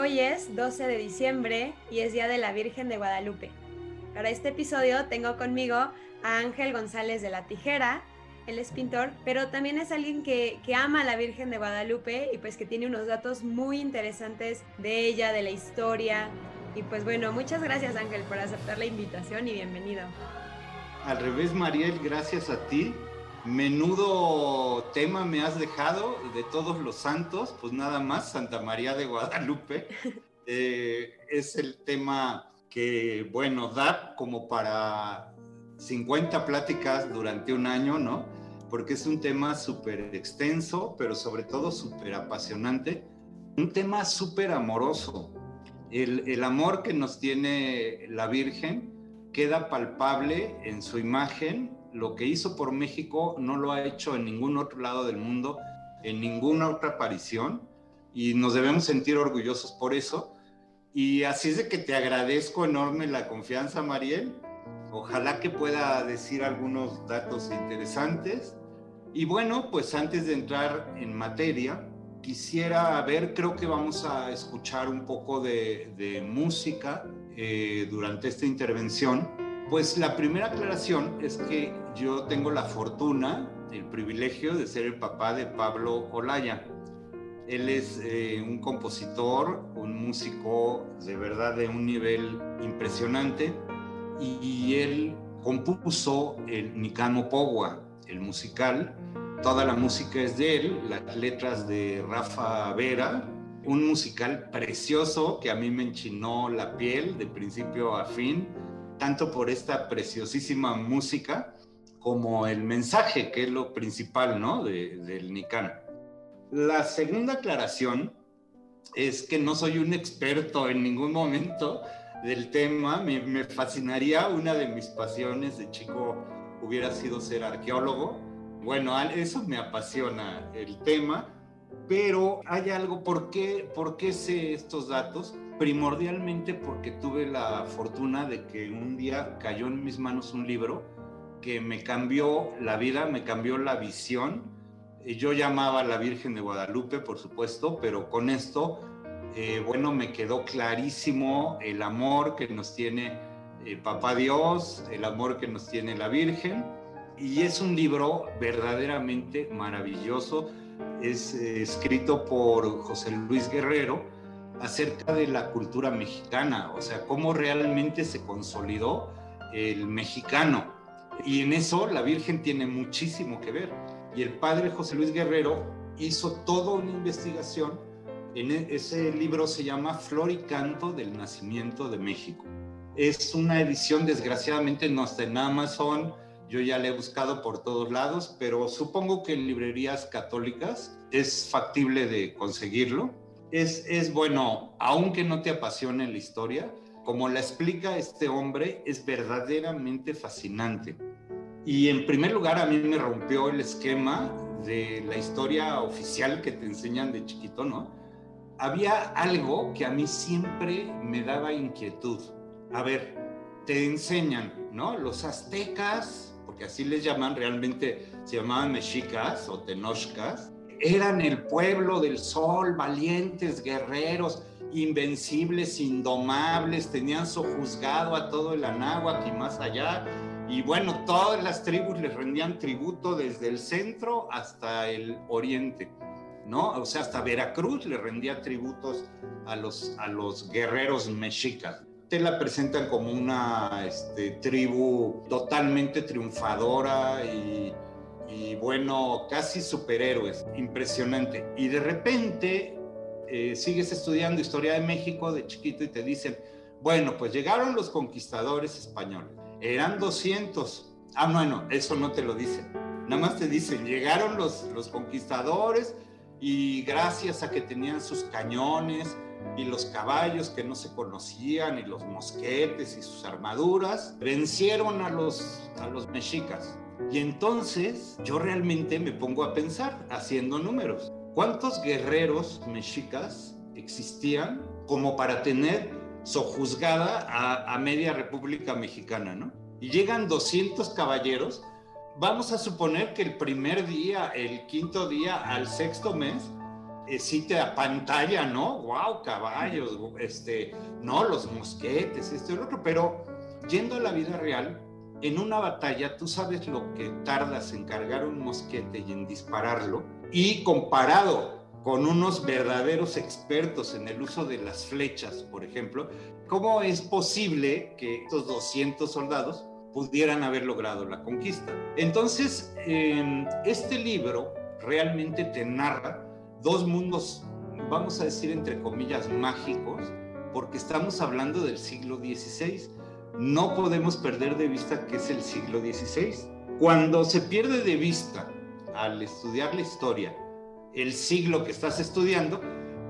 Hoy es 12 de diciembre y es Día de la Virgen de Guadalupe. Para este episodio tengo conmigo a Ángel González de la Tijera. Él es pintor, pero también es alguien que, que ama a la Virgen de Guadalupe y pues que tiene unos datos muy interesantes de ella, de la historia. Y pues bueno, muchas gracias Ángel por aceptar la invitación y bienvenido. Al revés, Mariel, gracias a ti. Menudo tema me has dejado de todos los santos, pues nada más, Santa María de Guadalupe. Eh, es el tema que, bueno, da como para 50 pláticas durante un año, ¿no? Porque es un tema súper extenso, pero sobre todo súper apasionante. Un tema súper amoroso. El, el amor que nos tiene la Virgen queda palpable en su imagen. Lo que hizo por México no lo ha hecho en ningún otro lado del mundo, en ninguna otra aparición, y nos debemos sentir orgullosos por eso. Y así es de que te agradezco enorme la confianza, Mariel. Ojalá que pueda decir algunos datos interesantes. Y bueno, pues antes de entrar en materia, quisiera ver, creo que vamos a escuchar un poco de, música eh, durante esta intervención, pues la primera aclaración es que yo tengo la fortuna, el privilegio de ser el papá de Pablo Olaya. Él es eh, un compositor, un músico de verdad de un nivel impresionante y, él compuso el Nicano Pogua, el musical. Toda la música es de él, las letras de Rafa Vera, un musical precioso que a mí me enchinó la piel de principio a fin, tanto por esta preciosísima música como el mensaje, que es lo principal, ¿no? del Nican. La segunda aclaración es que no soy un experto en ningún momento del tema, me, me fascinaría, una de mis pasiones de chico hubiera sido ser arqueólogo. Bueno, eso me apasiona el tema, pero hay algo, ¿por qué, ¿por qué sé estos datos? Primordialmente porque tuve la fortuna de que un día cayó en mis manos un libro que me cambió la vida, me cambió la visión. Yo llamaba a la Virgen de Guadalupe, por supuesto, pero con esto, eh, bueno, me quedó clarísimo el amor que nos tiene eh, Papá Dios, el amor que nos tiene la Virgen. Y es un libro verdaderamente maravilloso es eh, escrito por José Luis Guerrero acerca de la cultura mexicana, o sea, cómo realmente se consolidó el mexicano. Y en eso la Virgen tiene muchísimo que ver. Y el padre José Luis Guerrero hizo toda una investigación. En e, ese libro se llama Flor y Canto del Nacimiento de México. Es una edición, desgraciadamente, no está en Amazon, yo ya le he buscado por todos lados, pero supongo que en librerías católicas es factible de conseguirlo. Es, bueno, aunque no te apasione la historia, como la explica este hombre, es verdaderamente fascinante. Y en primer lugar, a mí me rompió el esquema de la historia oficial que te enseñan de chiquito, ¿no? Había algo que a mí siempre me daba inquietud. A ver, te enseñan, ¿no? Los aztecas porque así les llaman, realmente se llamaban mexicas o tenochcas, eran el pueblo del sol, valientes, guerreros, invencibles, indomables, tenían sojuzgado a todo el Anáhuac y más allá. Y bueno, todas las tribus les rendían tributo desde el centro hasta el oriente, ¿no? O sea, hasta Veracruz le rendía tributos a los, a los guerreros mexicas te la presentan como una este, tribu totalmente triunfadora y, bueno, casi superhéroes, impresionante. Y de repente eh, sigues estudiando historia de México de chiquito y te dicen, bueno, pues llegaron los conquistadores españoles, eran 200. Ah, bueno, eso no te lo dicen. Nada más te dicen, llegaron los, los conquistadores y gracias a que tenían sus cañones, y los caballos que no se conocían y los mosquetes y sus armaduras vencieron a los, a los mexicas. Y entonces yo realmente me pongo a pensar haciendo números. ¿Cuántos guerreros mexicas existían como para tener sojuzgada a, a media República Mexicana, no? Y llegan 200 caballeros. Vamos a suponer que el primer día, el quinto día, al sexto mes, eh, sí te pantalla, ¿no? ¡Wow! Caballos, este, no, los mosquetes, esto y lo otro, pero yendo a la vida real, en una batalla tú sabes lo que tardas en cargar un mosquete y en dispararlo, y comparado con unos verdaderos expertos en el uso de las flechas, por ejemplo, ¿cómo es posible que estos 200 soldados pudieran haber logrado la conquista? Entonces, este libro realmente te narra dos mundos, vamos a decir entre comillas, mágicos, porque estamos hablando del siglo XVI. No podemos perder de vista que es el siglo XVI. Cuando se pierde de vista al estudiar la historia el siglo que estás estudiando,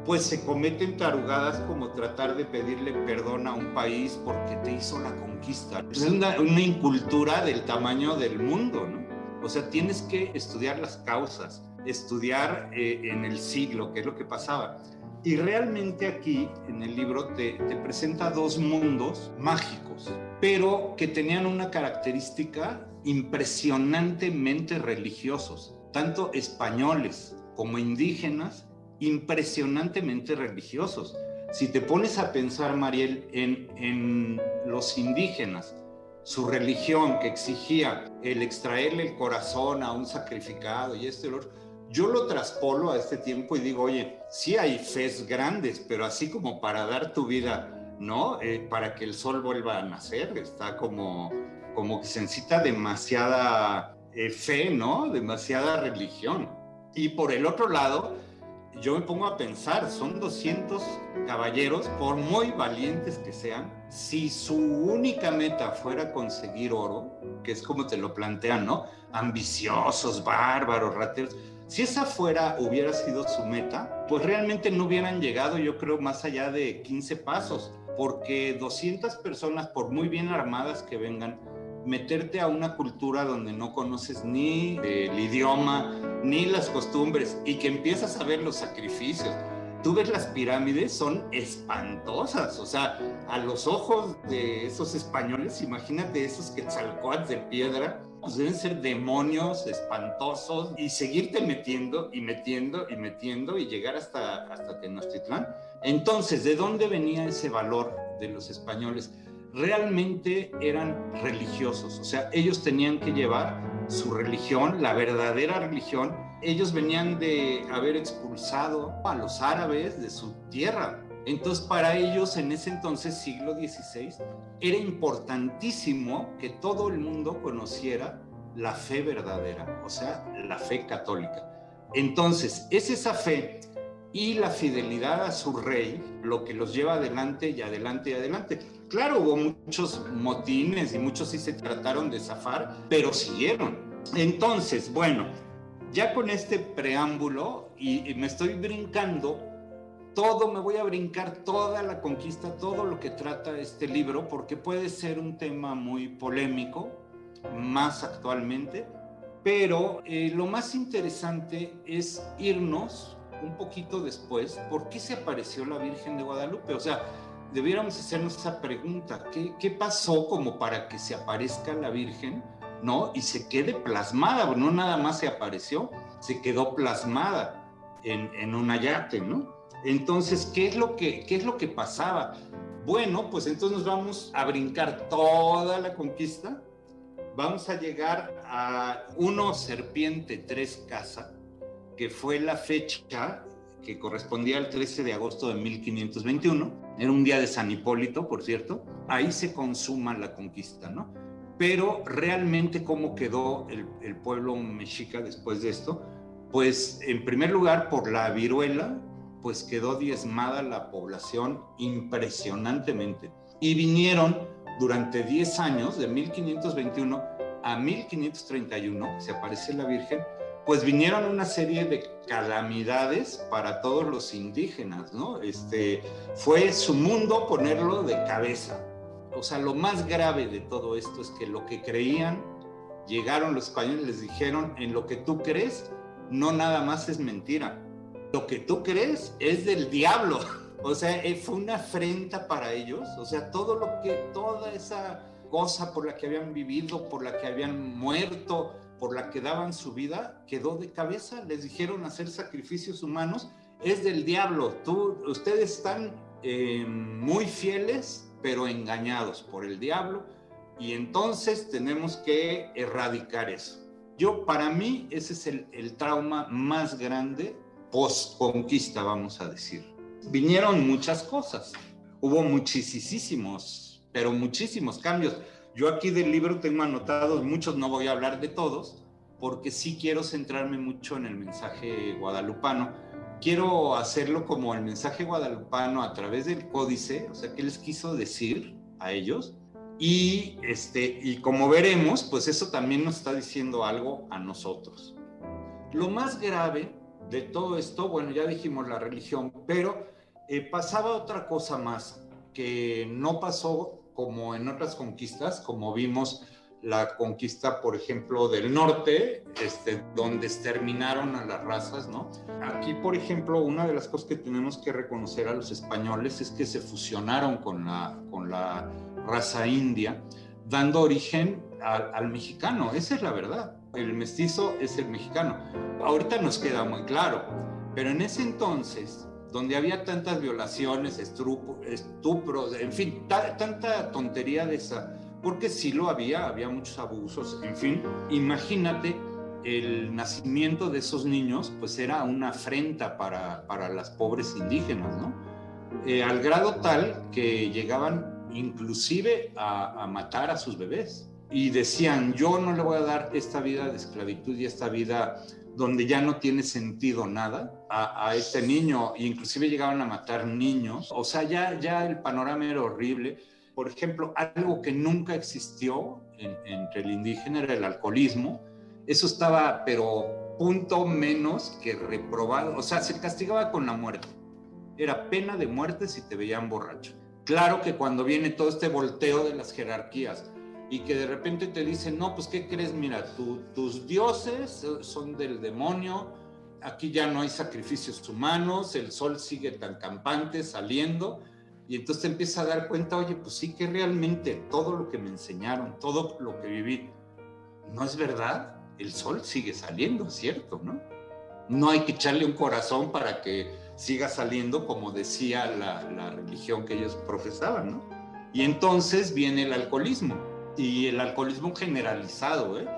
pues se cometen tarugadas como tratar de pedirle perdón a un país porque te hizo la conquista. Es una, una incultura del tamaño del mundo, ¿no? O sea, tienes que estudiar las causas, estudiar eh, en el siglo, qué es lo que pasaba. Y realmente aquí en el libro te, te presenta dos mundos mágicos, pero que tenían una característica impresionantemente religiosos, tanto españoles como indígenas, impresionantemente religiosos. Si te pones a pensar, Mariel, en, en los indígenas, su religión que exigía el extraerle el corazón a un sacrificado y este olor, yo lo traspolo a este tiempo y digo, oye, sí hay fes grandes, pero así como para dar tu vida, ¿no? Eh, para que el sol vuelva a nacer, está como, como que se necesita demasiada eh, fe, ¿no? Demasiada religión. Y por el otro lado, yo me pongo a pensar, son 200 caballeros, por muy valientes que sean, si su única meta fuera conseguir oro, que es como te lo plantean, ¿no? Ambiciosos, bárbaros, rateros. Si esa fuera, hubiera sido su meta, pues realmente no hubieran llegado, yo creo, más allá de 15 pasos, porque 200 personas, por muy bien armadas que vengan, meterte a una cultura donde no conoces ni el idioma, ni las costumbres, y que empiezas a ver los sacrificios. Tú ves las pirámides, son espantosas, o sea, a los ojos de esos españoles, imagínate esos quetzalcoatl de piedra, pues deben ser demonios espantosos y seguirte metiendo y metiendo y metiendo y llegar hasta, hasta Tenochtitlán. Entonces, ¿de dónde venía ese valor de los españoles? Realmente eran religiosos, o sea, ellos tenían que llevar su religión, la verdadera religión. Ellos venían de haber expulsado a los árabes de su tierra. Entonces, para ellos en ese entonces, siglo XVI, era importantísimo que todo el mundo conociera la fe verdadera, o sea, la fe católica. Entonces, es esa fe y la fidelidad a su rey lo que los lleva adelante y adelante y adelante. Claro, hubo muchos motines y muchos sí se trataron de zafar, pero siguieron. Entonces, bueno, ya con este preámbulo y, me estoy brincando todo, me voy a brincar toda la conquista, todo lo que trata este libro, porque puede ser un tema muy polémico, más actualmente, pero eh, lo más interesante es irnos un poquito después, ¿por qué se apareció la Virgen de Guadalupe? O sea, debiéramos hacernos esa pregunta, ¿qué, pasó como para que se aparezca la Virgen, ¿no? Y se quede plasmada, no nada más se apareció, se quedó plasmada en, en un ayate, ¿no? Entonces, ¿qué es, lo que, ¿qué es lo que pasaba? Bueno, pues entonces nos vamos a brincar toda la conquista, vamos a llegar a uno serpiente tres casa, que fue la fecha que correspondía al 13 de agosto de 1521. Era un día de San Hipólito, por cierto. Ahí se consuma la conquista, ¿no? Pero realmente cómo quedó el, el pueblo mexica después de esto, pues en primer lugar por la viruela, pues quedó diezmada la población impresionantemente. Y vinieron durante 10 años, de 1521 a 1531, se aparece la Virgen, pues vinieron una serie de calamidades para todos los indígenas, ¿no? Este, fue su mundo ponerlo de cabeza. O sea, lo más grave de todo esto es que lo que creían, llegaron los españoles les dijeron, en lo que tú crees, no nada más es mentira. Lo que tú crees es del diablo. O sea, eh, fue una afrenta para ellos. O sea, todo lo que, toda esa cosa por la que habían vivido, por la que habían muerto, por la que daban su vida, quedó de cabeza. Les dijeron hacer sacrificios humanos es del diablo. Tú, ustedes están eh, muy fieles, pero engañados por el diablo, y entonces tenemos que erradicar eso. Yo, para mí, ese es el, el trauma más grande post-conquista, vamos a decir. Vinieron muchas cosas, hubo muchísimos, pero muchísimos cambios. Yo aquí del libro tengo anotados muchos, no voy a hablar de todos, porque sí quiero centrarme mucho en el mensaje guadalupano quiero hacerlo como el mensaje guadalupano a través del códice, o sea, qué les quiso decir a ellos. Y, este, y como veremos, pues eso también nos está diciendo algo a nosotros. Lo más grave de todo esto, bueno, ya dijimos la religión, pero eh, pasaba otra cosa más que no pasó como en otras conquistas, como vimos la conquista, por ejemplo, del norte, este, donde exterminaron a las razas, ¿no? Aquí, por ejemplo, una de las cosas que tenemos que reconocer a los españoles es que se fusionaron con la, con la raza india, dando origen al, al mexicano, esa es la verdad. El mestizo es el mexicano. Ahorita nos queda muy claro, pero en ese entonces, donde había tantas violaciones, estupros, en fin, tanta tontería de esa porque sí lo había, había muchos abusos, en fin, imagínate el nacimiento de esos niños, pues era una afrenta para, para las pobres indígenas, ¿no? Eh, al grado tal que llegaban inclusive a, matar a sus bebés y decían, yo no le voy a dar esta vida de esclavitud y esta vida donde ya no tiene sentido nada a, este niño, inclusive llegaban a matar niños, o sea, ya, ya el panorama era horrible por ejemplo, algo que nunca existió entre el indígena era el alcoholismo. Eso estaba, pero punto menos que reprobado. O sea, se castigaba con la muerte. Era pena de muerte si te veían borracho. Claro que cuando viene todo este volteo de las jerarquías y que de repente te dicen, no, pues ¿qué crees? Mira, tus dioses son del demonio, aquí ya no hay sacrificios humanos, el sol sigue tan campante saliendo y entonces te empiezas a dar cuenta, oye, pues sí que realmente todo lo que me enseñaron, todo lo que viví, no es verdad. El sol sigue saliendo, ¿cierto? ¿No? No hay que echarle un corazón para que siga saliendo como decía la, la religión que ellos profesaban, ¿no? Y entonces viene el alcoholismo y el alcoholismo generalizado, ¿eh?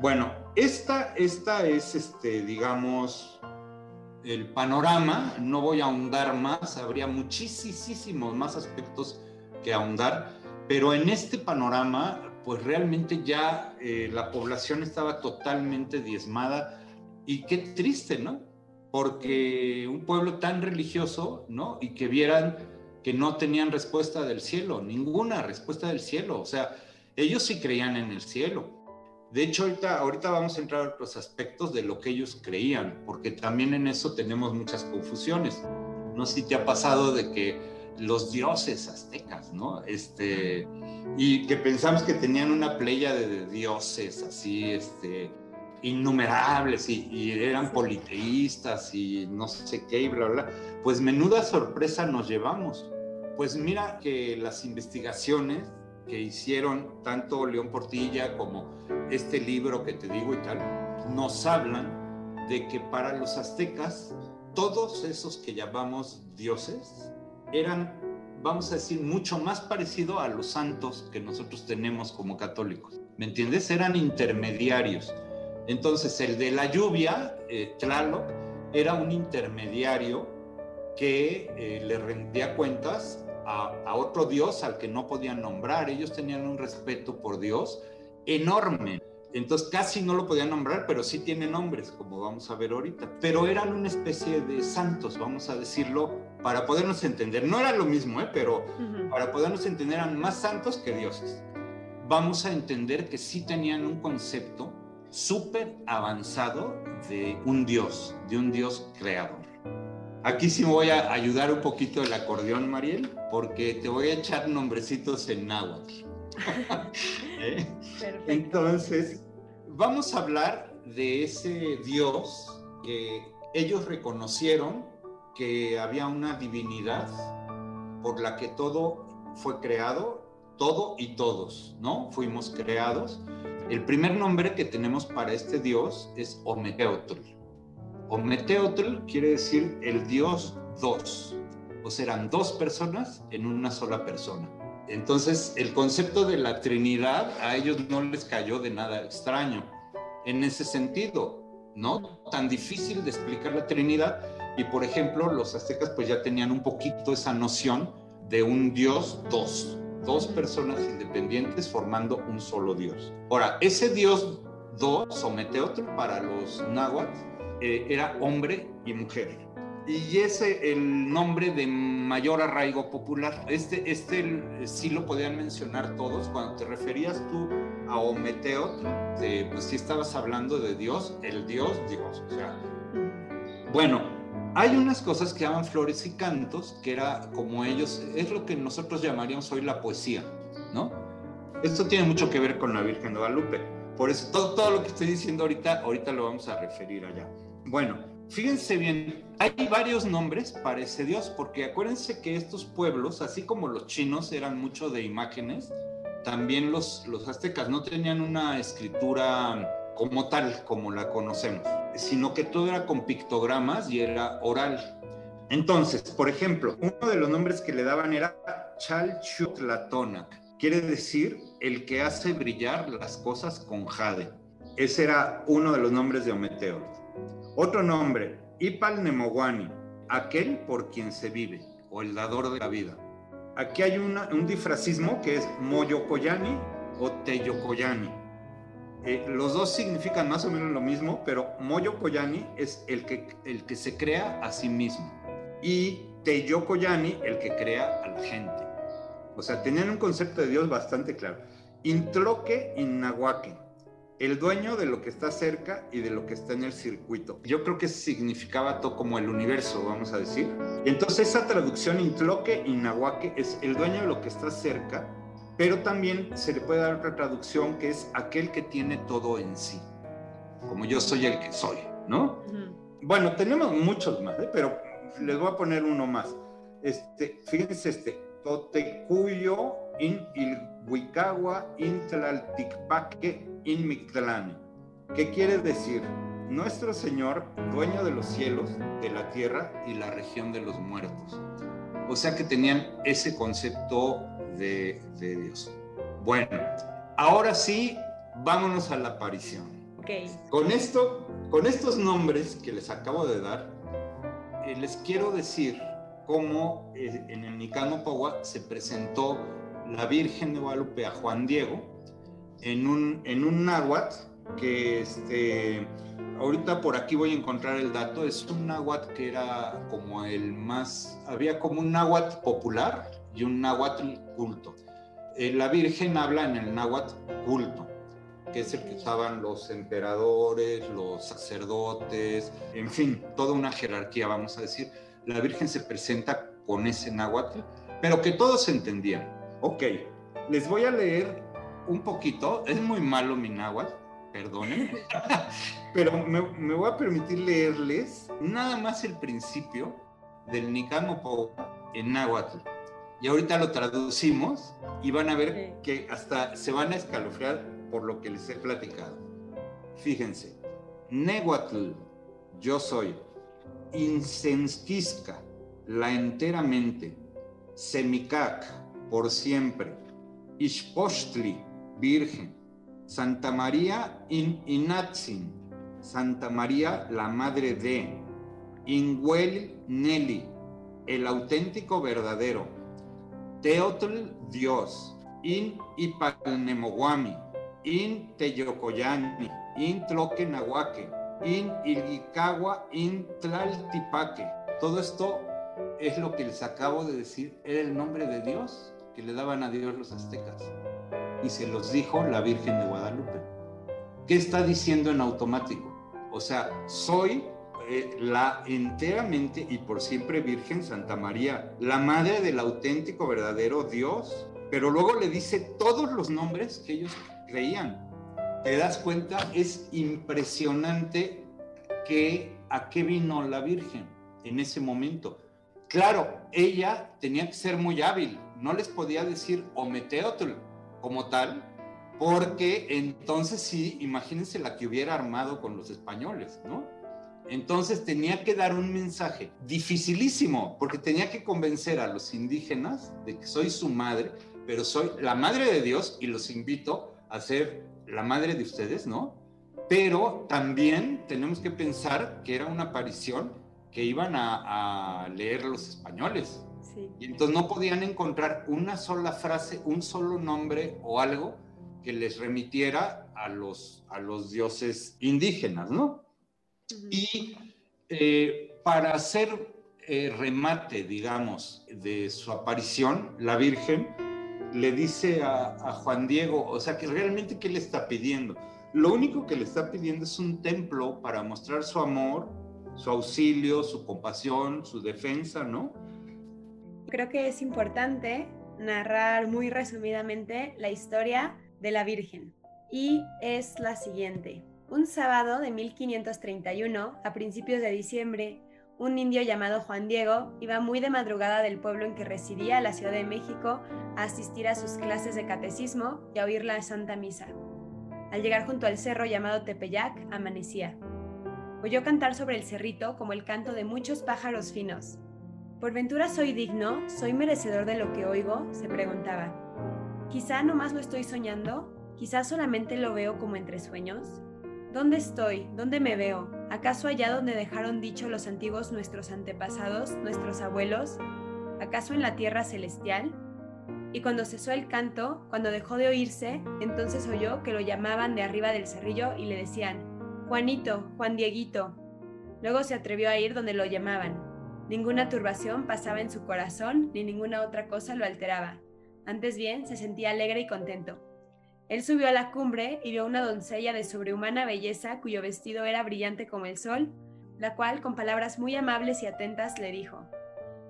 Bueno, esta, esta es, este, digamos, el panorama, no voy a ahondar más, habría muchísimos más aspectos que ahondar, pero en este panorama, pues realmente ya eh, la población estaba totalmente diezmada y qué triste, ¿no? Porque un pueblo tan religioso, ¿no? Y que vieran que no tenían respuesta del cielo, ninguna respuesta del cielo, o sea, ellos sí creían en el cielo, de hecho, ahorita, vamos a entrar a otros aspectos de lo que ellos creían, porque también en eso tenemos muchas confusiones. No sé si te ha pasado de que los dioses aztecas, ¿no? Este, y que pensamos que tenían una playa de dioses así, este, innumerables y, y, eran politeístas y no sé qué y bla, bla. Pues menuda sorpresa nos llevamos. Pues mira que las investigaciones que hicieron tanto León Portilla como este libro que te digo y tal, nos hablan de que para los aztecas todos esos que llamamos dioses eran, vamos a decir, mucho más parecido a los santos que nosotros tenemos como católicos. ¿Me entiendes? Eran intermediarios. Entonces el de la lluvia, eh, Tlaloc, era un intermediario que eh, le rendía cuentas a, otro Dios al que no podían nombrar. Ellos tenían un respeto por Dios enorme. Entonces casi no lo podían nombrar, pero sí tiene nombres, como vamos a ver ahorita. Pero eran una especie de santos, vamos a decirlo, para podernos entender. No era lo mismo, ¿eh? pero para podernos entender eran más santos que dioses. Vamos a entender que sí tenían un concepto súper avanzado de un dios, de un dios creador. Aquí sí me voy a ayudar un poquito el acordeón, Mariel, porque te voy a echar nombrecitos en náhuatl. ¿Eh? Entonces, vamos a hablar de ese Dios que ellos reconocieron que había una divinidad por la que todo fue creado, todo y todos, ¿no? Fuimos creados. El primer nombre que tenemos para este Dios es Ometeotl. Ometeotl quiere decir el Dios dos, o serán dos personas en una sola persona. Entonces, el concepto de la Trinidad a ellos no les cayó de nada extraño. En ese sentido, ¿no? Tan difícil de explicar la Trinidad. Y por ejemplo, los aztecas pues ya tenían un poquito esa noción de un Dios dos, dos personas independientes formando un solo Dios. Ahora, ese Dios dos, o Meteotl para los náhuatl, eh, era hombre y mujer y ese el nombre de mayor arraigo popular. Este, este sí lo podían mencionar todos cuando te referías tú a Ometeo, pues si estabas hablando de Dios, el Dios, Dios. O sea, bueno, hay unas cosas que llaman flores y cantos, que era como ellos, es lo que nosotros llamaríamos hoy la poesía, ¿no? Esto tiene mucho que ver con la Virgen de Guadalupe. Por eso todo, todo lo que estoy diciendo ahorita, ahorita lo vamos a referir allá. Bueno, Fíjense bien, hay varios nombres para ese dios, porque acuérdense que estos pueblos, así como los chinos eran mucho de imágenes, también los, los aztecas no tenían una escritura como tal, como la conocemos, sino que todo era con pictogramas y era oral. Entonces, por ejemplo, uno de los nombres que le daban era Chalchutlatonac, quiere decir el que hace brillar las cosas con jade. Ese era uno de los nombres de Ometeo. Otro nombre, Ipal Nemowani, aquel por quien se vive, o el dador de la vida. Aquí hay un difracismo que es Moyokoyani o Teyokoyani. Eh, los dos significan más o menos lo mismo, pero Moyokoyani es el que, el que se crea a sí mismo y Teyokoyani el que crea a la gente. O sea, tenían un concepto de Dios bastante claro. Introque Innahuaque el dueño de lo que está cerca y de lo que está en el circuito. Yo creo que significaba todo como el universo, vamos a decir. Entonces esa traducción intloque y nahuaque es el dueño de lo que está cerca, pero también se le puede dar otra traducción que es aquel que tiene todo en sí, como yo soy el que soy, ¿no? Bueno, tenemos muchos más, ¿eh? pero les voy a poner uno más. Este, fíjense este, Totecuyo in Ilhuicagua in Tlalticpaque in Mictlán. ¿Qué quiere decir? Nuestro Señor, dueño de los cielos, de la tierra y la región de los muertos. O sea que tenían ese concepto de, Dios. Bueno, ahora sí, vámonos a la aparición. Okay. Con esto, con estos nombres que les acabo de dar, eh, les quiero decir cómo eh, en el Nicano Pogua se presentó la Virgen de Guadalupe a Juan Diego en un, en un náhuatl que este, ahorita por aquí voy a encontrar el dato, es un náhuatl que era como el más, había como un náhuatl popular y un náhuatl culto. Eh, la Virgen habla en el náhuatl culto, que es el que usaban los emperadores, los sacerdotes, en fin, toda una jerarquía, vamos a decir. La Virgen se presenta con ese náhuatl, pero que todos entendían. Ok, les voy a leer un poquito, es muy malo mi náhuatl, perdonen, pero me, voy a permitir leerles nada más el principio del Nicamo en náhuatl. Y ahorita lo traducimos y van a ver que hasta se van a escalofriar por lo que les he platicado. Fíjense, Nehuatl, yo soy, Insensquisca, la enteramente, Semicac, por siempre, Ishpostli, Virgen. Santa María in Inatzin, Santa María la Madre de, Inguel Nelly, el auténtico verdadero, Teotl Dios, In Ipalnemoguami, In Teyocoyani, In Tloquenahuaque, In In Tlaltipaque. Todo esto es lo que les acabo de decir, era el nombre de Dios que le daban a Dios los aztecas y se los dijo la Virgen de Guadalupe. ¿Qué está diciendo en automático? O sea, soy eh, la enteramente y por siempre Virgen Santa María, la madre del auténtico, verdadero Dios, pero luego le dice todos los nombres que ellos creían. ¿Te das cuenta? Es impresionante que a qué vino la Virgen en ese momento. Claro, ella tenía que ser muy hábil, no les podía decir Ometeotl, como tal, porque entonces sí, imagínense la que hubiera armado con los españoles, ¿no? Entonces tenía que dar un mensaje dificilísimo, porque tenía que convencer a los indígenas de que soy su madre, pero soy la madre de Dios y los invito a ser la madre de ustedes, ¿no? Pero también tenemos que pensar que era una aparición que iban a, leer los españoles. Y entonces no podían encontrar una sola frase, un solo nombre o algo que les remitiera a los, a los dioses indígenas, ¿no? Y eh, para hacer eh, remate, digamos, de su aparición, la Virgen le dice a, a, Juan Diego, o sea, que realmente, ¿qué le está pidiendo? Lo único que le está pidiendo es un templo para mostrar su amor, su auxilio, su compasión, su defensa, ¿no? Creo que es importante narrar muy resumidamente la historia de la Virgen y es la siguiente. Un sábado de 1531, a principios de diciembre, un indio llamado Juan Diego iba muy de madrugada del pueblo en que residía, la Ciudad de México, a asistir a sus clases de catecismo y a oír la Santa Misa. Al llegar junto al cerro llamado Tepeyac, amanecía. Oyó cantar sobre el cerrito como el canto de muchos pájaros finos. ¿Por ventura soy digno? ¿Soy merecedor de lo que oigo? se preguntaba. Quizá no más lo estoy soñando, quizá solamente lo veo como entre sueños. ¿Dónde estoy? ¿Dónde me veo? ¿Acaso allá donde dejaron dicho los antiguos nuestros antepasados, nuestros abuelos? ¿Acaso en la tierra celestial? Y cuando cesó el canto, cuando dejó de oírse, entonces oyó que lo llamaban de arriba del cerrillo y le decían, Juanito, Juan Dieguito. Luego se atrevió a ir donde lo llamaban. Ninguna turbación pasaba en su corazón, ni ninguna otra cosa lo alteraba. Antes bien, se sentía alegre y contento. Él subió a la cumbre y vio una doncella de sobrehumana belleza cuyo vestido era brillante como el sol, la cual con palabras muy amables y atentas le dijo,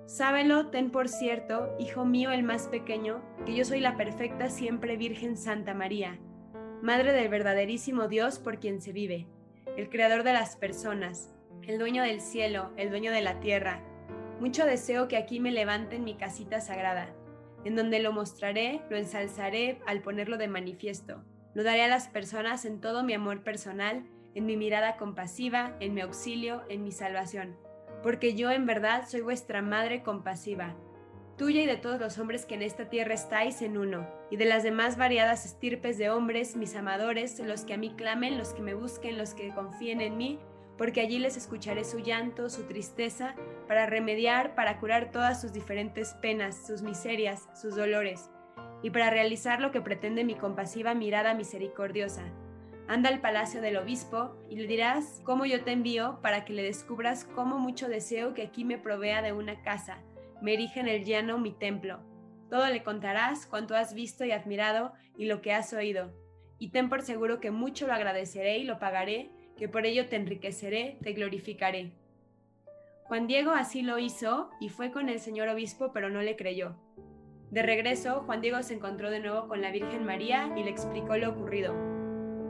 Sábelo, ten por cierto, hijo mío el más pequeño, que yo soy la perfecta siempre Virgen Santa María, Madre del verdaderísimo Dios por quien se vive, el Creador de las personas, el dueño del cielo, el dueño de la tierra. Mucho deseo que aquí me levanten mi casita sagrada en donde lo mostraré, lo ensalzaré al ponerlo de manifiesto. Lo daré a las personas en todo mi amor personal, en mi mirada compasiva, en mi auxilio, en mi salvación. Porque yo en verdad soy vuestra madre compasiva, tuya y de todos los hombres que en esta tierra estáis en uno, y de las demás variadas estirpes de hombres, mis amadores, los que a mí clamen, los que me busquen, los que confíen en mí, porque allí les escucharé su llanto, su tristeza, para remediar, para curar todas sus diferentes penas, sus miserias, sus dolores, y para realizar lo que pretende mi compasiva mirada misericordiosa. Anda al palacio del obispo y le dirás cómo yo te envío para que le descubras cómo mucho deseo que aquí me provea de una casa, me erige en el llano mi templo. Todo le contarás cuanto has visto y admirado y lo que has oído. Y ten por seguro que mucho lo agradeceré y lo pagaré que por ello te enriqueceré, te glorificaré. Juan Diego así lo hizo y fue con el señor obispo, pero no le creyó. De regreso, Juan Diego se encontró de nuevo con la Virgen María y le explicó lo ocurrido.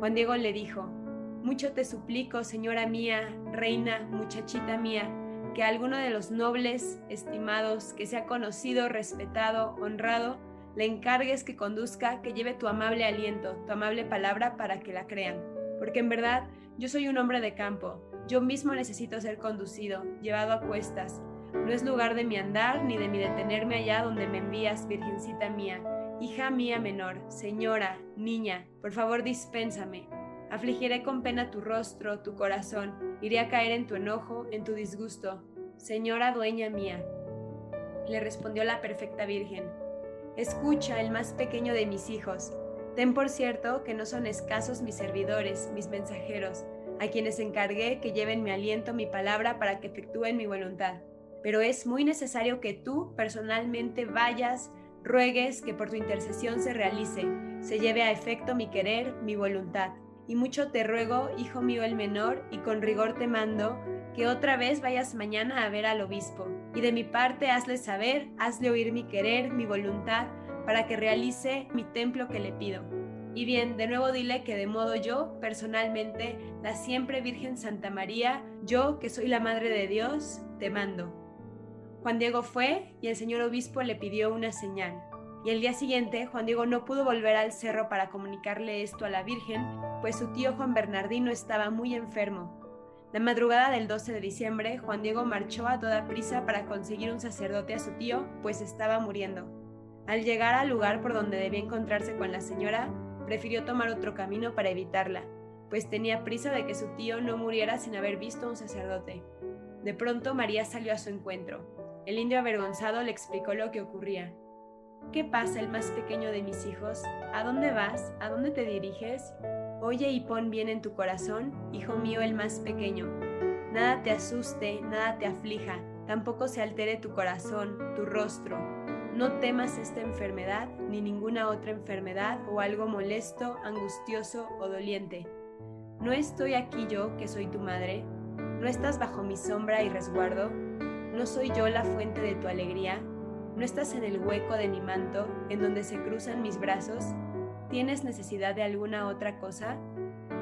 Juan Diego le dijo, Mucho te suplico, señora mía, reina, muchachita mía, que alguno de los nobles, estimados, que sea conocido, respetado, honrado, le encargues que conduzca, que lleve tu amable aliento, tu amable palabra para que la crean. Porque en verdad yo soy un hombre de campo, yo mismo necesito ser conducido, llevado a cuestas. No es lugar de mi andar ni de mi detenerme allá donde me envías, virgencita mía, hija mía menor, señora, niña, por favor dispénsame. Afligiré con pena tu rostro, tu corazón, iré a caer en tu enojo, en tu disgusto. Señora dueña mía. Le respondió la perfecta Virgen. Escucha, el más pequeño de mis hijos, Ten por cierto que no son escasos mis servidores, mis mensajeros, a quienes encargué que lleven mi aliento, mi palabra, para que efectúen mi voluntad. Pero es muy necesario que tú personalmente vayas, ruegues que por tu intercesión se realice, se lleve a efecto mi querer, mi voluntad. Y mucho te ruego, hijo mío el menor, y con rigor te mando, que otra vez vayas mañana a ver al obispo. Y de mi parte hazle saber, hazle oír mi querer, mi voluntad, para que realice mi templo que le pido. Y bien, de nuevo dile que de modo yo, personalmente, la siempre Virgen Santa María, yo que soy la Madre de Dios, te mando. Juan Diego fue y el señor obispo le pidió una señal. Y el día siguiente Juan Diego no pudo volver al cerro para comunicarle esto a la Virgen, pues su tío Juan Bernardino estaba muy enfermo. La madrugada del 12 de diciembre, Juan Diego marchó a toda prisa para conseguir un sacerdote a su tío, pues estaba muriendo. Al llegar al lugar por donde debía encontrarse con la señora, prefirió tomar otro camino para evitarla, pues tenía prisa de que su tío no muriera sin haber visto a un sacerdote. De pronto María salió a su encuentro. El indio avergonzado le explicó lo que ocurría. ¿Qué pasa, el más pequeño de mis hijos? ¿A dónde vas? ¿A dónde te diriges? Oye y pon bien en tu corazón, hijo mío el más pequeño. Nada te asuste, nada te aflija, tampoco se altere tu corazón, tu rostro. No temas esta enfermedad, ni ninguna otra enfermedad o algo molesto, angustioso o doliente. ¿No estoy aquí yo, que soy tu madre? ¿No estás bajo mi sombra y resguardo? ¿No soy yo la fuente de tu alegría? ¿No estás en el hueco de mi manto, en donde se cruzan mis brazos? ¿Tienes necesidad de alguna otra cosa?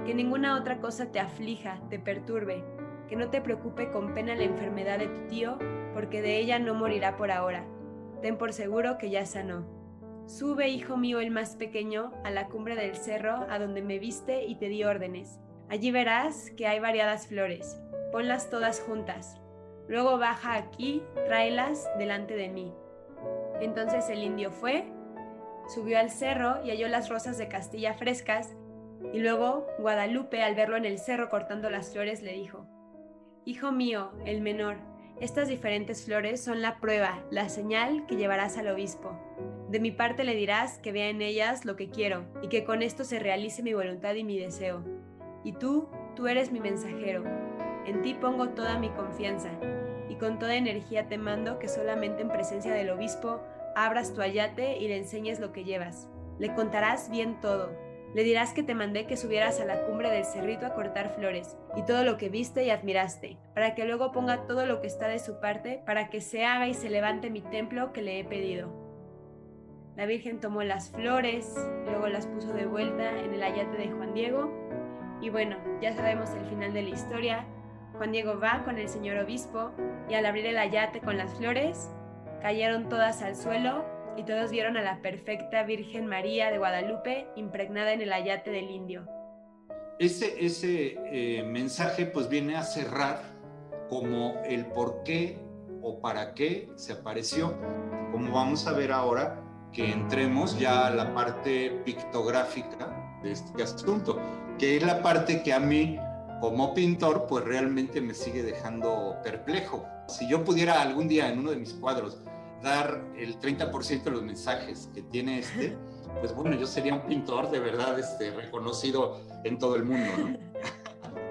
Que ninguna otra cosa te aflija, te perturbe, que no te preocupe con pena la enfermedad de tu tío, porque de ella no morirá por ahora. Ten por seguro que ya sanó. Sube, hijo mío el más pequeño, a la cumbre del cerro, a donde me viste y te di órdenes. Allí verás que hay variadas flores. Ponlas todas juntas. Luego baja aquí, tráelas delante de mí. Entonces el indio fue, subió al cerro y halló las rosas de Castilla frescas, y luego Guadalupe, al verlo en el cerro cortando las flores, le dijo, Hijo mío, el menor, estas diferentes flores son la prueba, la señal que llevarás al obispo. De mi parte le dirás que vea en ellas lo que quiero y que con esto se realice mi voluntad y mi deseo. Y tú, tú eres mi mensajero. En ti pongo toda mi confianza con toda energía te mando que solamente en presencia del obispo abras tu ayate y le enseñes lo que llevas. Le contarás bien todo. Le dirás que te mandé que subieras a la cumbre del cerrito a cortar flores y todo lo que viste y admiraste, para que luego ponga todo lo que está de su parte para que se haga y se levante mi templo que le he pedido. La Virgen tomó las flores, luego las puso de vuelta en el ayate de Juan Diego y bueno, ya sabemos el final de la historia. Juan Diego va con el señor obispo y al abrir el ayate con las flores, cayeron todas al suelo y todos vieron a la perfecta Virgen María de Guadalupe impregnada en el ayate del indio. Ese, ese eh, mensaje pues viene a cerrar como el por qué o para qué se apareció. Como vamos a ver ahora que entremos ya a la parte pictográfica de este asunto, que es la parte que a mí como pintor pues realmente me sigue dejando perplejo. Si yo pudiera algún día en uno de mis cuadros dar el 30% de los mensajes que tiene este, pues bueno, yo sería un pintor de verdad este, reconocido en todo el mundo. ¿no?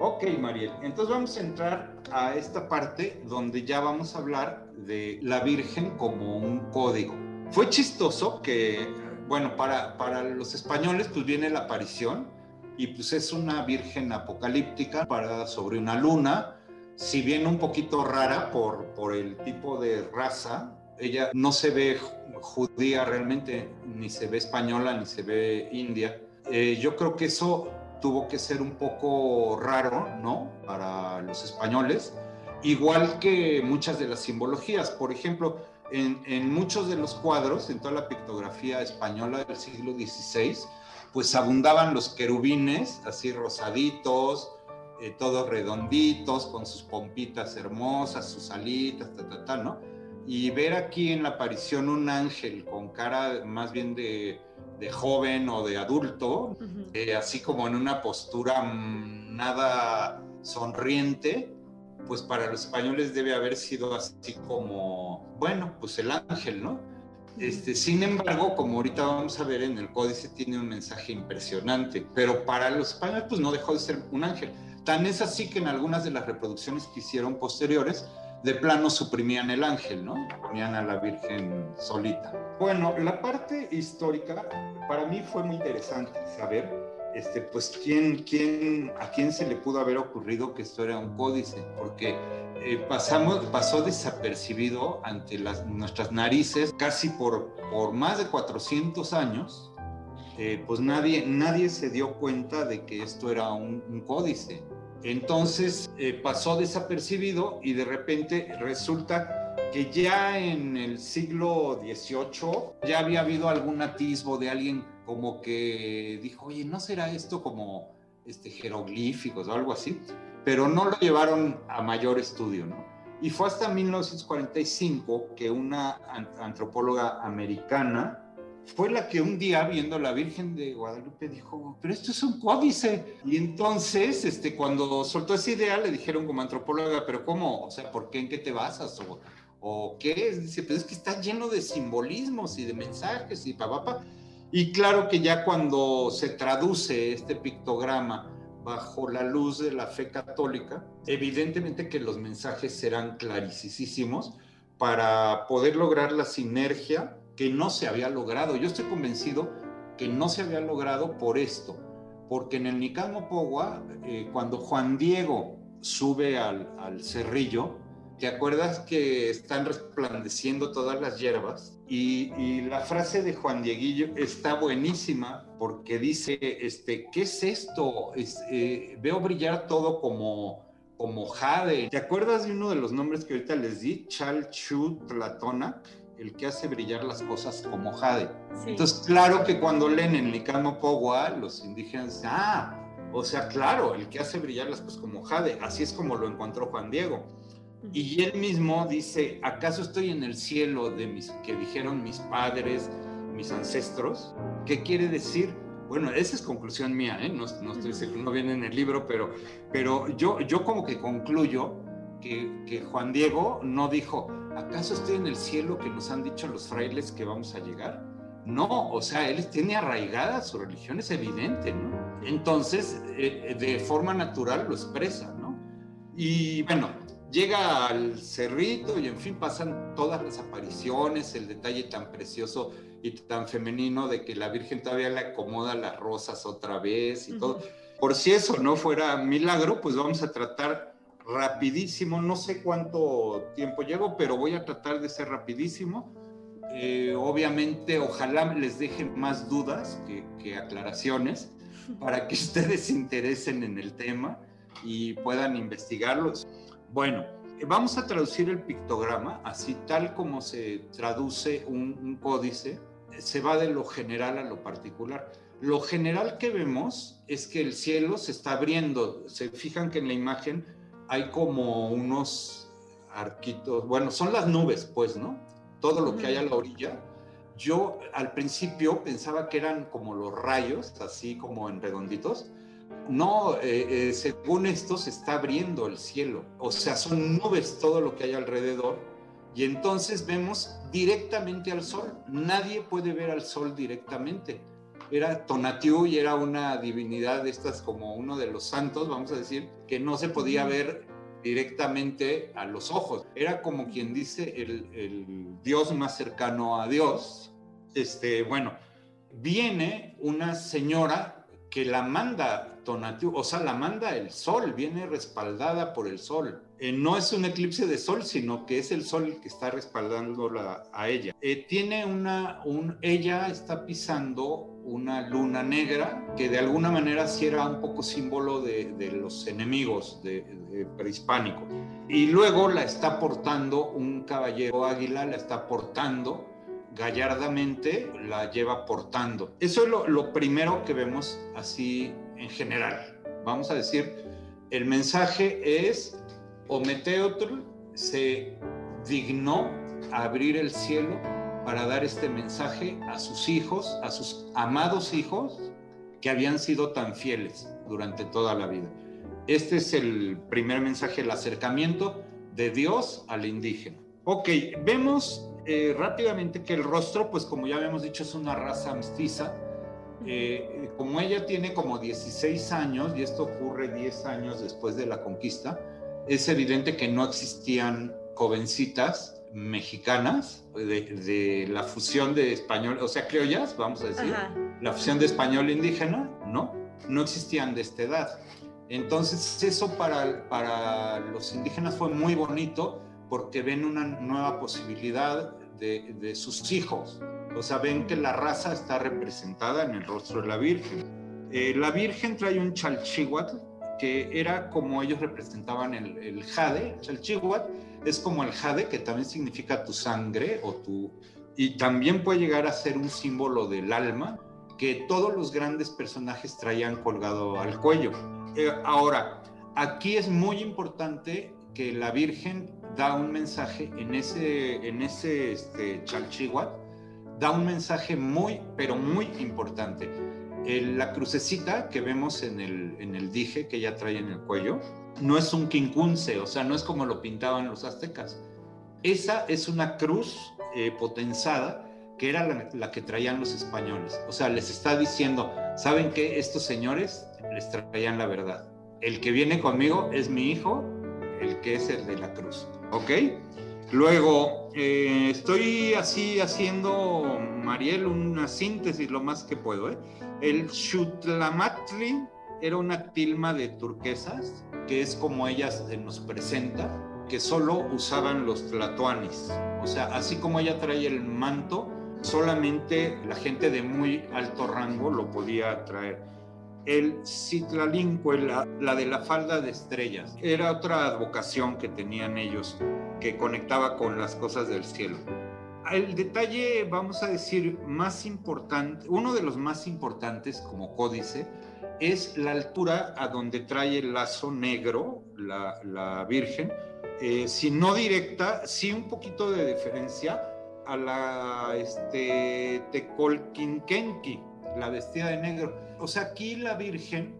ok, Mariel, entonces vamos a entrar a esta parte donde ya vamos a hablar de la Virgen como un código. Fue chistoso que, bueno, para, para los españoles pues viene la aparición y pues es una Virgen apocalíptica parada sobre una luna, si bien un poquito rara por, el tipo de raza, ella no se ve judía realmente, ni se ve española, ni se ve india. Eh, yo creo que eso tuvo que ser un poco raro, ¿no? Para los españoles, igual que muchas de las simbologías. Por ejemplo, en muchos de los cuadros, en toda la pictografía española del siglo XVI, pues abundaban los querubines, así rosaditos, eh, todos redonditos, con sus pompitas hermosas, sus alitas, ta, ta, ta, ¿no? Y ver aquí en la aparición un ángel con cara más bien de, joven o de adulto, eh, así como en una postura mm, nada sonriente, pues para los españoles debe haber sido así como, bueno, pues el ángel, ¿no? Este, sin embargo, como ahorita vamos a ver en el códice, tiene un mensaje impresionante, pero para los españoles pues no dejó de ser un ángel. Tan es así que en algunas de las reproducciones que hicieron posteriores, de plano suprimían el ángel, ¿no? Ponían a la Virgen solita. Bueno, la parte histórica para mí fue muy interesante saber, este, pues, quién, quién, a quién se le pudo haber ocurrido que esto era un códice, porque eh, pasamos, pasó desapercibido ante nuestras narices casi por, por más de 400 años. Eh, pues nadie, nadie se dio cuenta de que esto era un, un códice. Entonces eh, pasó desapercibido y de repente resulta que ya en el siglo XVIII ya había habido algún atisbo de alguien como que dijo, oye, ¿no será esto como este, jeroglíficos o algo así? Pero no lo llevaron a mayor estudio, ¿no? Y fue hasta 1945 que una antropóloga americana fue la que un día viendo la Virgen de Guadalupe dijo, pero esto es un códice. Y entonces, este, cuando soltó esa idea, le dijeron como antropóloga, pero ¿cómo? O sea, ¿por qué? ¿En qué te basas? ¿O, o qué? Dice, pues es que está lleno de simbolismos y de mensajes y papá. Y claro que ya cuando se traduce este pictograma bajo la luz de la fe católica, evidentemente que los mensajes serán clarísimos para poder lograr la sinergia que no se había logrado. Yo estoy convencido que no se había logrado por esto, porque en el Nicamo Pogua, eh, cuando Juan Diego sube al, al, cerrillo, ¿te acuerdas que están resplandeciendo todas las hierbas? Y, y, la frase de Juan Dieguillo está buenísima porque dice, este, ¿qué es esto? Eh, veo brillar todo como, como jade. ¿Te acuerdas de uno de los nombres que ahorita les di? Chalchu Tlatona el que hace brillar las cosas como jade. Entonces, claro que cuando leen en Nicano Pogua, los indígenas ah, o sea, claro, el que hace brillar las cosas como jade, así es como lo encontró Juan Diego. Y él mismo dice, ¿acaso estoy en el cielo de mis que dijeron mis padres, mis ancestros? ¿Qué quiere decir? Bueno, esa es conclusión mía, ¿eh? no, no estoy seguro, no viene en el libro, pero, pero yo, yo como que concluyo que, que Juan Diego no dijo, ¿acaso estoy en el cielo que nos han dicho los frailes que vamos a llegar? No, o sea, él tiene arraigada su religión, es evidente, ¿no? Entonces, eh, de forma natural lo expresa, ¿no? Y bueno, llega al cerrito y en fin pasan todas las apariciones, el detalle tan precioso y tan femenino de que la Virgen todavía le acomoda las rosas otra vez y todo. Por si eso no fuera milagro, pues vamos a tratar rapidísimo, no sé cuánto tiempo llevo, pero voy a tratar de ser rapidísimo. Eh, obviamente, ojalá les deje más dudas que, aclaraciones para que ustedes se interesen en el tema y puedan investigarlos. Bueno, vamos a traducir el pictograma, así tal como se traduce un, un códice, se va de lo general a lo particular. Lo general que vemos es que el cielo se está abriendo. Se fijan que en la imagen hay como unos arquitos, bueno, son las nubes, pues, ¿no? Todo lo que hay a la orilla. Yo al principio pensaba que eran como los rayos, así como en redonditos. No, eh, eh, según esto se está abriendo el cielo, o sea, son nubes todo lo que hay alrededor. Y entonces vemos directamente al sol. Nadie puede ver al sol directamente. Era Tonatiuh y era una divinidad de estas como uno de los santos, vamos a decir, que no se podía ver directamente a los ojos. Era como quien dice el, Dios más cercano a Dios. Este, bueno, viene una señora que la manda Tonatiuh, o sea, la manda el sol, viene respaldada por el sol. Eh, no es un eclipse de sol, sino que es el sol el que está respaldándola a ella. Eh, tiene una, un, ella está pisando una luna negra que de alguna manera sí era un poco símbolo de, los enemigos prehispánicos. Y luego la está portando un caballero águila, la está portando gallardamente, la lleva portando. Eso es lo primero que vemos así en general. Vamos a decir, el mensaje es, Ometeotl se dignó abrir el cielo para dar este mensaje a sus hijos, a sus amados hijos que habían sido tan fieles durante toda la vida. Este es el primer mensaje, el acercamiento de Dios al indígena. Ok, vemos eh, rápidamente que el rostro, pues como ya habíamos dicho, es una raza mestiza. Eh, como ella tiene como 16 años, y esto ocurre 10 años después de la conquista, es evidente que no existían jovencitas mexicanas, de, la fusión de español, o sea, criollas, vamos a decir, la fusión de español e indígena, ¿no? No existían de esta edad. Entonces, eso para, para los indígenas fue muy bonito porque ven una nueva posibilidad de, de sus hijos. O sea, ven que la raza está representada en el rostro de la Virgen. Eh, la Virgen trae un chalchihuatl, que era como ellos representaban el, el jade, chalchihuatl, es como el jade, que también significa tu sangre o tu... Y también puede llegar a ser un símbolo del alma que todos los grandes personajes traían colgado al cuello. Eh, ahora, aquí es muy importante que la Virgen da un mensaje en ese, en ese este, da un mensaje muy, pero muy importante. la crucecita que vemos en el, en el dije que ella trae en el cuello, no es un quincunce, o sea, no es como lo pintaban los aztecas. Esa es una cruz eh, potenzada que era la, la, que traían los españoles. O sea, les está diciendo, ¿saben qué? Estos señores les traían la verdad. El que viene conmigo es mi hijo, el que es el de la cruz. ¿Ok? Luego, eh, estoy así haciendo, Mariel, una síntesis lo más que puedo. ¿eh? El Xutlamatli era una tilma de turquesas, que es como ella nos presenta, que solo usaban los tlatoanis. O sea, así como ella trae el manto, solamente la gente de muy alto rango lo podía traer el Citlalinque, la, la de la falda de estrellas. Era otra advocación que tenían ellos que conectaba con las cosas del cielo. El detalle, vamos a decir, más importante, uno de los más importantes como códice, es la altura a donde trae el lazo negro, la, la Virgen, eh, si no directa, sí un poquito de diferencia a la este, Tecolquinquenqui, la vestida de negro. O sea, aquí la Virgen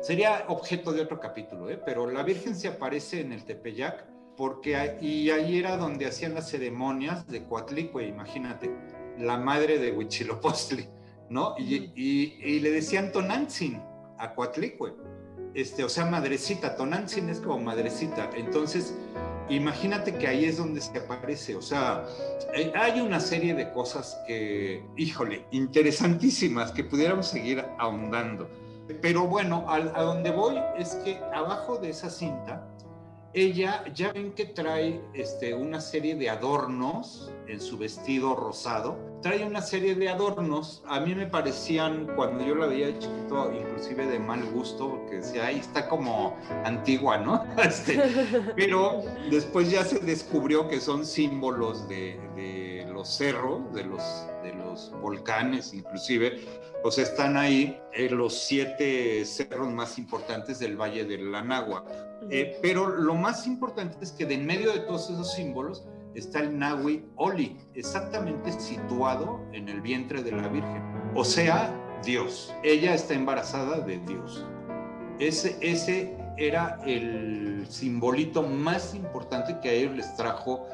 sería objeto de otro capítulo, ¿eh? pero la Virgen se aparece en el Tepeyac porque y ahí era donde hacían las ceremonias de Coatlicue, imagínate, la madre de Huichilopochtli, ¿no? Y, y, le decían Tonantzin a Coatlicue, este, o sea, madrecita, Tonantzin es como madrecita, entonces imagínate que ahí es donde se aparece, o sea, eh, hay una serie de cosas que, híjole, interesantísimas que pudiéramos seguir ahondando. Pero bueno, a, a donde voy es que abajo de esa cinta ella ya ven que trae este, una serie de adornos en su vestido rosado. Trae una serie de adornos. A mí me parecían, cuando yo la veía de chiquito, inclusive de mal gusto, porque decía, ahí está como antigua, ¿no? Este, pero después ya se descubrió que son símbolos de, de los cerros, de los, de los volcanes, inclusive. O sea, están ahí en los siete cerros más importantes del Valle del Lanagua eh, pero lo más importante es que de en medio de todos esos símbolos está el Nahui Oli, exactamente situado en el vientre de la Virgen. O sea, Dios. Ella está embarazada de Dios. Ese, ese era el simbolito más importante que a ellos les trajo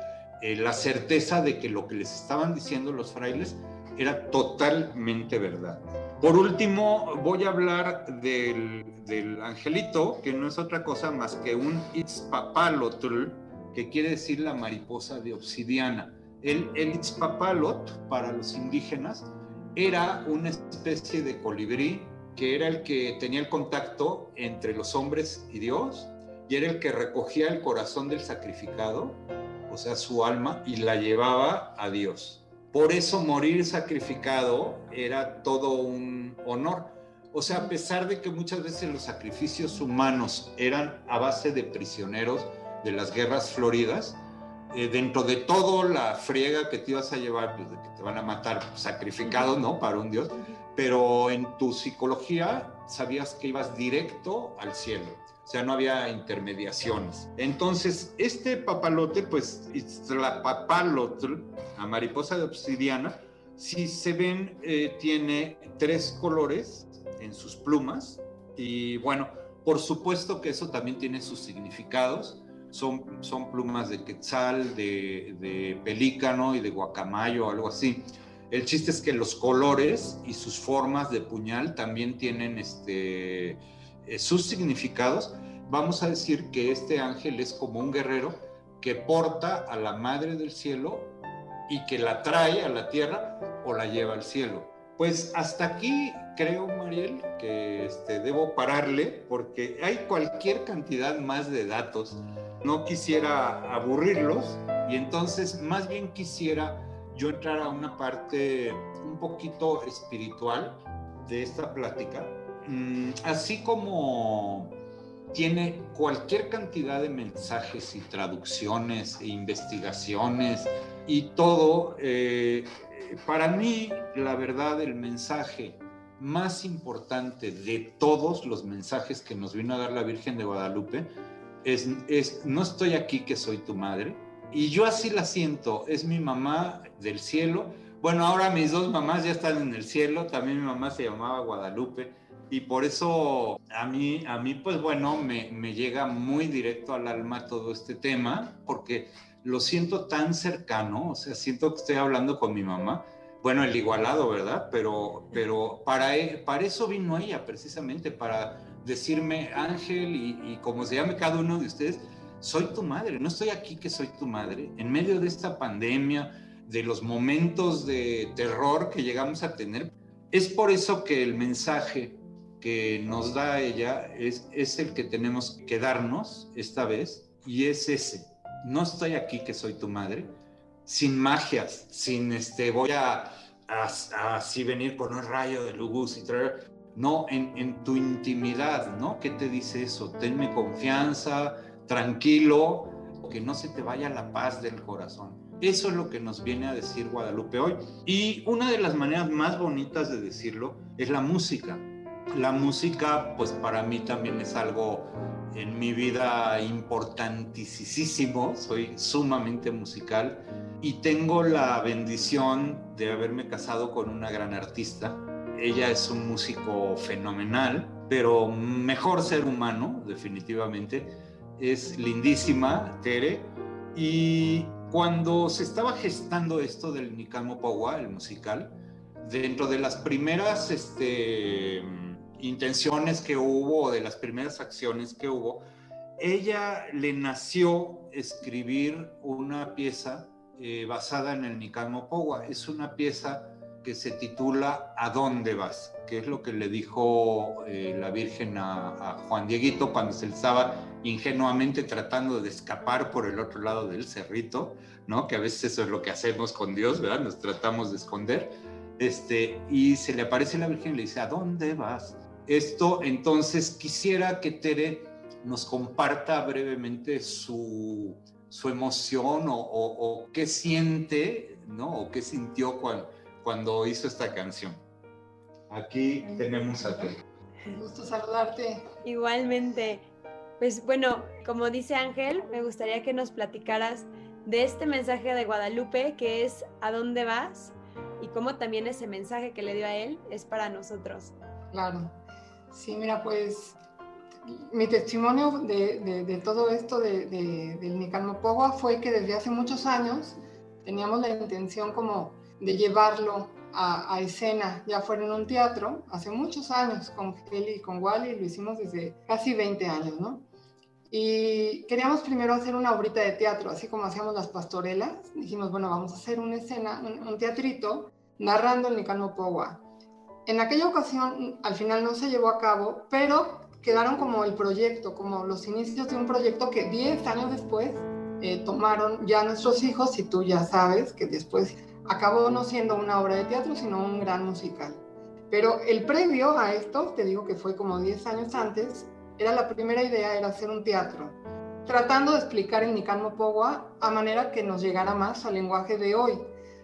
eh, la certeza de que lo que les estaban diciendo los frailes era totalmente verdad. Por último, voy a hablar del, angelito, que no es otra cosa más que un Itzpapalotl, que quiere decir la mariposa de obsidiana. El, el Itzpapalot, para los indígenas, era una especie de colibrí que era el que tenía el contacto entre los hombres y Dios, y era el que recogía el corazón del sacrificado, o sea, su alma, y la llevaba a Dios. Por eso morir sacrificado era todo un honor. O sea, a pesar de que muchas veces los sacrificios humanos eran a base de prisioneros de las guerras floridas, eh, dentro de todo la friega que te ibas a llevar, pues, de que te van a matar sacrificado, ¿no? Para un dios, pero en tu psicología sabías que ibas directo al cielo. O sea, no había intermediaciones. Entonces, este papalote, pues, la papalotl, la mariposa de obsidiana, si se ven, eh, tiene tres colores en sus plumas. Y bueno, por supuesto que eso también tiene sus significados. Son, son plumas de quetzal, de, de pelícano y de guacamayo, algo así. El chiste es que los colores y sus formas de puñal también tienen este, eh, sus significados, vamos a decir que este ángel es como un guerrero que porta a la Madre del Cielo y que la trae a la tierra o la lleva al cielo. Pues hasta aquí creo, Mariel, que este, debo pararle porque hay cualquier cantidad más de datos. No quisiera aburrirlos y entonces más bien quisiera yo entrar a una parte un poquito espiritual de esta plática Mm, así como tiene cualquier cantidad de mensajes y traducciones e investigaciones y todo, eh, para mí, la verdad, el mensaje más importante de todos los mensajes que nos vino a dar la Virgen de Guadalupe es, es no estoy aquí que soy tu madre. Y yo así la siento, es mi mamá del cielo. Bueno, ahora mis dos mamás ya están en el cielo, también mi mamá se llamaba Guadalupe y por eso a mí, a mí pues bueno, me, me llega muy directo al alma todo este tema, porque lo siento tan cercano, o sea, siento que estoy hablando con mi mamá, bueno, el igualado, ¿verdad? Pero, pero para, e, para eso vino ella, precisamente, para decirme, Ángel, y, y, como se llame cada uno de ustedes, soy tu madre, no estoy aquí que soy tu madre, en medio de esta pandemia, de los momentos de terror que llegamos a tener. Es por eso que el mensaje que nos da ella es, es el que tenemos que darnos esta vez y es ese. No estoy aquí que soy tu madre, sin magias, sin este, voy a, así venir con un rayo de luz y traer, no, en, en, tu intimidad, ¿no? ¿Qué te dice eso? Tenme confianza, tranquilo, que no se te vaya la paz del corazón. Eso es lo que nos viene a decir Guadalupe hoy. Y una de las maneras más bonitas de decirlo es la música. La música, pues para mí también es algo en mi vida importantísimo, soy sumamente musical y tengo la bendición de haberme casado con una gran artista. Ella es un músico fenomenal, pero mejor ser humano, definitivamente. Es lindísima, Tere. Y cuando se estaba gestando esto del Nicamo Paua, el musical, dentro de las primeras este, intenciones que hubo, de las primeras acciones que hubo, ella le nació escribir una pieza eh, basada en el Nicamo Powa. Es una pieza que se titula ¿A dónde vas? que es lo que le dijo eh, la Virgen a, a, Juan Dieguito cuando se estaba ingenuamente tratando de escapar por el otro lado del cerrito, ¿no? Que a veces eso es lo que hacemos con Dios, ¿verdad? Nos tratamos de esconder. Este, y se le aparece la Virgen y le dice, ¿a dónde vas? Esto, entonces, quisiera que Tere nos comparta brevemente su, su emoción o, o, o, qué siente, ¿no? O qué sintió cuando, cuando hizo esta canción. Aquí tenemos a Tere. Gusto saludarte. Igualmente. Pues bueno, como dice Ángel, me gustaría que nos platicaras de este mensaje de Guadalupe que es ¿A dónde vas? y cómo también ese mensaje que le dio a él es para nosotros. Claro. Sí, mira, pues mi testimonio de, todo esto de, del Nicalmopogua fue que desde hace muchos años teníamos la intención como de llevarlo a, a, escena, ya fuera en un teatro, hace muchos años con Kelly y con Wally, lo hicimos desde casi 20 años, ¿no? Y queríamos primero hacer una obrita de teatro, así como hacíamos las pastorelas. Dijimos, bueno, vamos a hacer una escena, un, un teatrito, narrando el Nicalmopogua en aquella ocasión, al final no se llevó a cabo, pero quedaron como el proyecto, como los inicios de un proyecto que 10 años después eh, tomaron ya nuestros hijos, y tú ya sabes que después acabó no siendo una obra de teatro, sino un gran musical. Pero el previo a esto, te digo que fue como 10 años antes, era la primera idea, era hacer un teatro, tratando de explicar el Nican a manera que nos llegara más al lenguaje de hoy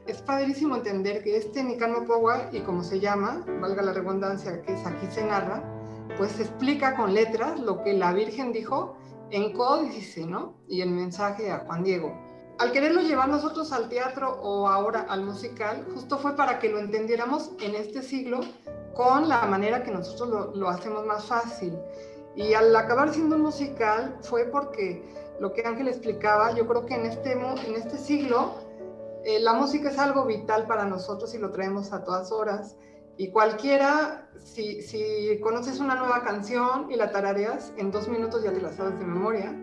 es padrísimo entender que este Nicanmo Powa, y como se llama, valga la redundancia que es aquí se narra, pues explica con letras lo que la Virgen dijo en códice, ¿no? Y el mensaje a Juan Diego. Al quererlo llevar nosotros al teatro o ahora al musical, justo fue para que lo entendiéramos en este siglo con la manera que nosotros lo, lo hacemos más fácil. Y al acabar siendo un musical fue porque lo que Ángel explicaba, yo creo que en este, en este siglo eh, la música es algo vital para nosotros y lo traemos a todas horas. Y cualquiera, si, si conoces una nueva canción y la tarareas, en dos minutos ya te la sabes de memoria.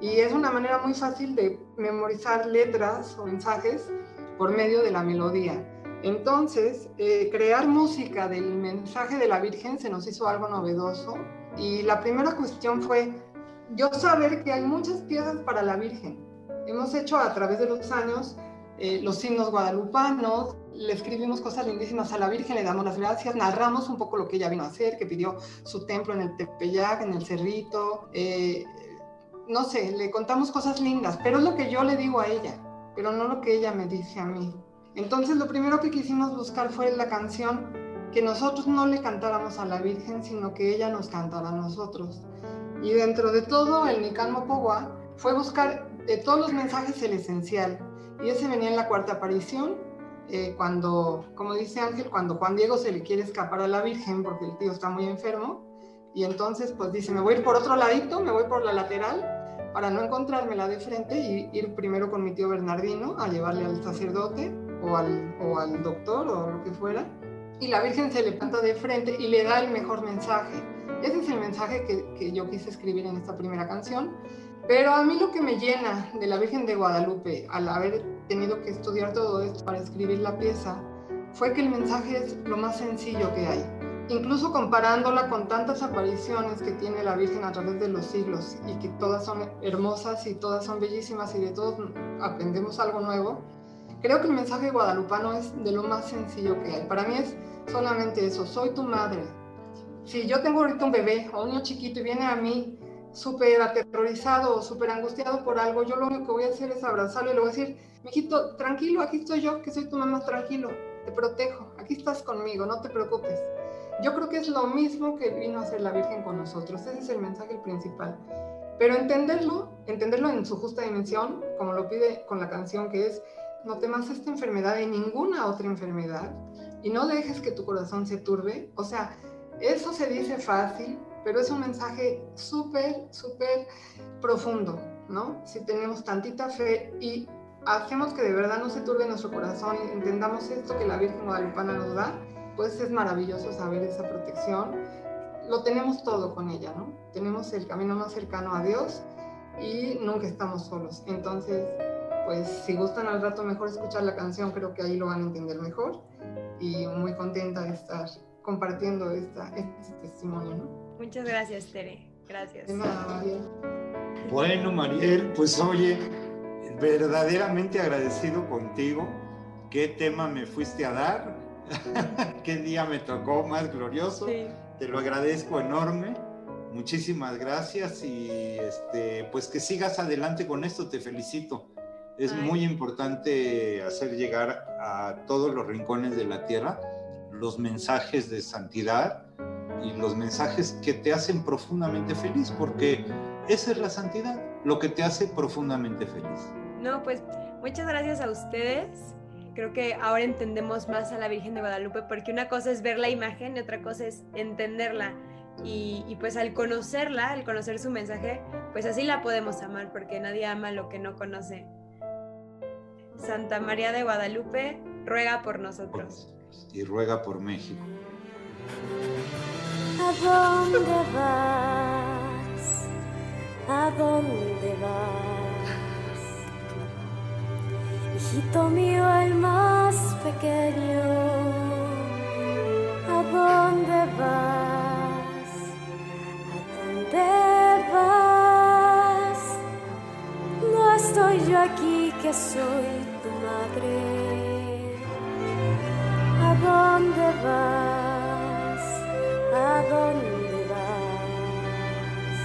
Y es una manera muy fácil de memorizar letras o mensajes por medio de la melodía. Entonces, eh, crear música del mensaje de la Virgen se nos hizo algo novedoso. Y la primera cuestión fue yo saber que hay muchas piezas para la Virgen. Hemos hecho a través de los años eh, los signos guadalupanos, le escribimos cosas lindísimas a la Virgen, le damos las gracias, narramos un poco lo que ella vino a hacer, que pidió su templo en el Tepeyac, en el Cerrito, eh, no sé, le contamos cosas lindas, pero es lo que yo le digo a ella, pero no lo que ella me dice a mí. Entonces lo primero que quisimos buscar fue la canción que nosotros no le cantáramos a la Virgen, sino que ella nos cantara a nosotros. Y dentro de todo, el Nican Pogua fue buscar de todos los mensajes el esencial. Y ese venía en la cuarta aparición, eh, cuando, como dice Ángel, cuando Juan Diego se le quiere escapar a la Virgen porque el tío está muy enfermo. Y entonces, pues dice, me voy a ir por otro ladito, me voy por la lateral para no encontrármela de frente y ir primero con mi tío Bernardino a llevarle al sacerdote o al, o al doctor o lo que fuera. Y la Virgen se le planta de frente y le da el mejor mensaje. Ese es el mensaje que, que yo quise escribir en esta primera canción. Pero a mí lo que me llena de la Virgen de Guadalupe al haber tenido que estudiar todo esto para escribir la pieza fue que el mensaje es lo más sencillo que hay incluso comparándola con tantas apariciones que tiene la Virgen a través de los siglos y que todas son hermosas y todas son bellísimas y de todos aprendemos algo nuevo, creo que el mensaje guadalupano es de lo más sencillo que hay. Para mí es solamente eso, soy tu madre. Si yo tengo ahorita un bebé o un niño chiquito y viene a mí súper aterrorizado o súper angustiado por algo, yo lo único que voy a hacer es abrazarlo y le voy a decir, mijito, tranquilo, aquí estoy yo, que soy tu mamá, tranquilo, te protejo, aquí estás conmigo, no te preocupes. Yo creo que es lo mismo que vino a hacer la Virgen con nosotros, ese es el mensaje principal. Pero entenderlo, entenderlo en su justa dimensión, como lo pide con la canción que es, no temas esta enfermedad y ninguna otra enfermedad, y no dejes que tu corazón se turbe. O sea, eso se dice fácil, pero es un mensaje súper, súper profundo, ¿no? Si tenemos tantita fe y hacemos que de verdad no se turbe nuestro corazón entendamos esto que la Virgen Guadalupana nos da, pues es maravilloso saber esa protección. Lo tenemos todo con ella, ¿no? Tenemos el camino más cercano a Dios y nunca estamos solos. Entonces, pues si gustan al rato mejor escuchar la canción, creo que ahí lo van a entender mejor. Y muy contenta de estar compartiendo esta, este testimonio, ¿no? Muchas gracias, Tere. Gracias. Bueno, Mariel, pues oye, verdaderamente agradecido contigo. ¿Qué tema me fuiste a dar? Qué día me tocó más glorioso. Te lo agradezco enorme. Muchísimas gracias y este, pues que sigas adelante con esto, te felicito. Es muy importante hacer llegar a todos los rincones de la tierra los mensajes de santidad y los mensajes que te hacen profundamente feliz, porque esa es la santidad, lo que te hace profundamente feliz. No, pues muchas gracias a ustedes creo que ahora entendemos más a la Virgen de Guadalupe porque una cosa es ver la imagen y otra cosa es entenderla. Y, pues al conocerla, al conocer su mensaje, pues así la podemos amar porque nadie ama lo que no conoce. Santa María de Guadalupe, ruega por nosotros. Y ruega por México. ¿A dónde vas? ¿A dónde vas? hijito mío el más pequeño, ¿a dónde vas? ¿A dónde vas? No estoy yo aquí que soy tu madre. ¿A dónde vas? ¿A dónde vas?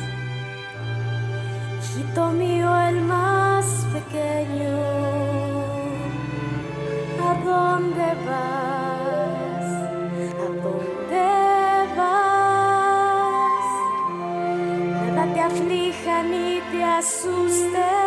Hijito mío el más pequeño. ¿A dónde vas? ¿A dónde vas? Nada te aflija ni te asuste.